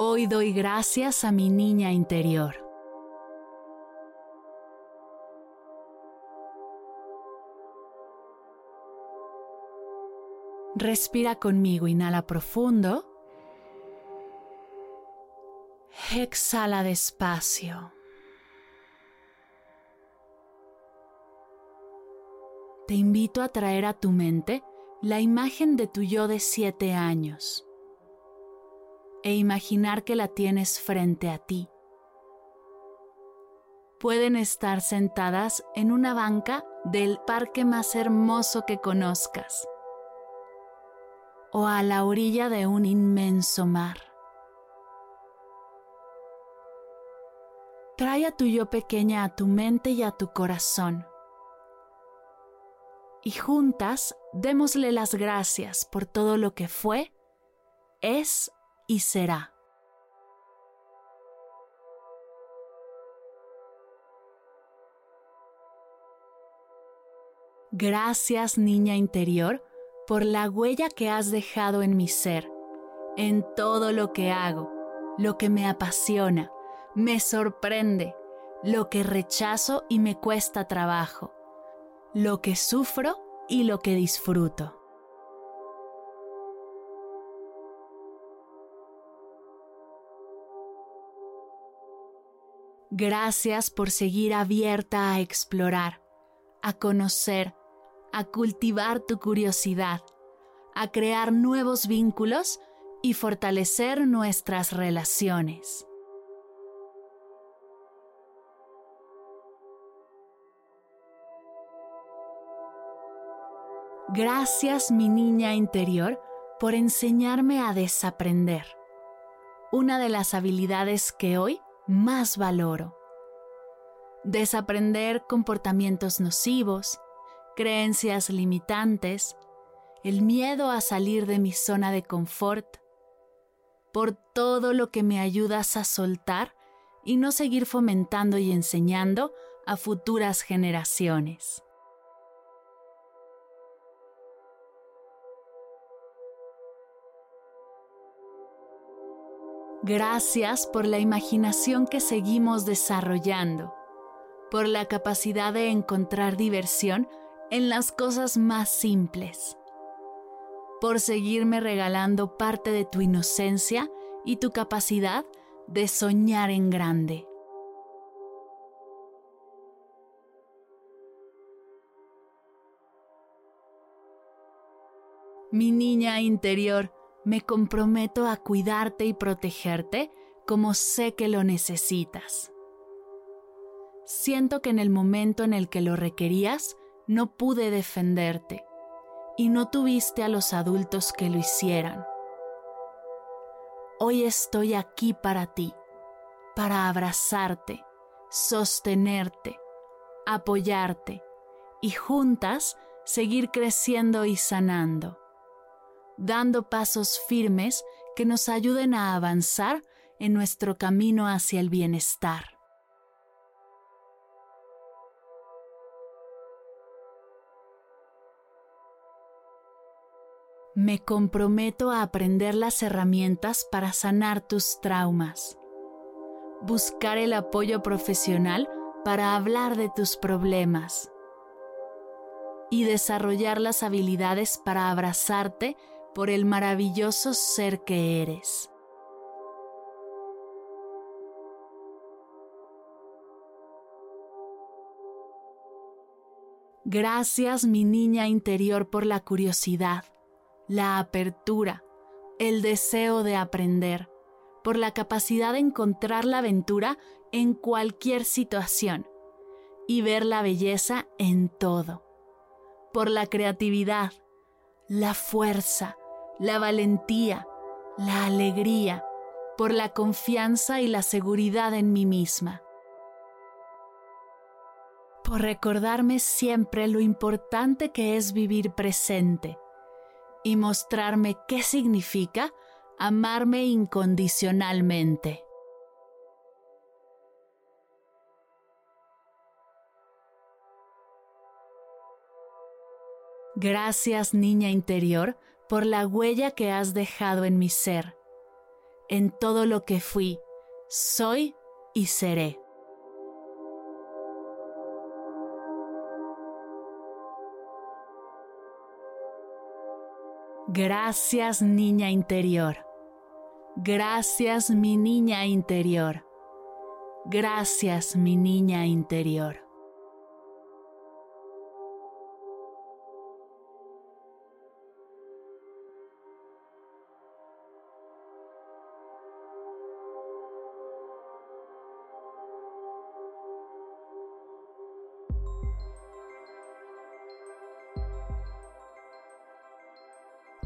Hoy doy gracias a mi niña interior. Respira conmigo, inhala profundo. Exhala despacio. Te invito a traer a tu mente la imagen de tu yo de siete años e imaginar que la tienes frente a ti. Pueden estar sentadas en una banca del parque más hermoso que conozcas o a la orilla de un inmenso mar. Trae a tu yo pequeña a tu mente y a tu corazón. Y juntas démosle las gracias por todo lo que fue, es y será. Gracias, niña interior, por la huella que has dejado en mi ser, en todo lo que hago, lo que me apasiona, me sorprende, lo que rechazo y me cuesta trabajo, lo que sufro y lo que disfruto. Gracias por seguir abierta a explorar, a conocer, a cultivar tu curiosidad, a crear nuevos vínculos y fortalecer nuestras relaciones. Gracias mi niña interior por enseñarme a desaprender, una de las habilidades que hoy más valoro. Desaprender comportamientos nocivos, creencias limitantes, el miedo a salir de mi zona de confort, por todo lo que me ayudas a soltar y no seguir fomentando y enseñando a futuras generaciones. Gracias por la imaginación que seguimos desarrollando, por la capacidad de encontrar diversión en las cosas más simples, por seguirme regalando parte de tu inocencia y tu capacidad de soñar en grande. Mi niña interior, me comprometo a cuidarte y protegerte como sé que lo necesitas. Siento que en el momento en el que lo requerías, no pude defenderte y no tuviste a los adultos que lo hicieran. Hoy estoy aquí para ti, para abrazarte, sostenerte, apoyarte y juntas seguir creciendo y sanando dando pasos firmes que nos ayuden a avanzar en nuestro camino hacia el bienestar. Me comprometo a aprender las herramientas para sanar tus traumas, buscar el apoyo profesional para hablar de tus problemas y desarrollar las habilidades para abrazarte por el maravilloso ser que eres. Gracias mi niña interior por la curiosidad, la apertura, el deseo de aprender, por la capacidad de encontrar la aventura en cualquier situación y ver la belleza en todo. Por la creatividad, la fuerza, la valentía, la alegría, por la confianza y la seguridad en mí misma. Por recordarme siempre lo importante que es vivir presente y mostrarme qué significa amarme incondicionalmente. Gracias, niña interior, por la huella que has dejado en mi ser, en todo lo que fui, soy y seré. Gracias, niña interior. Gracias, mi niña interior. Gracias, mi niña interior.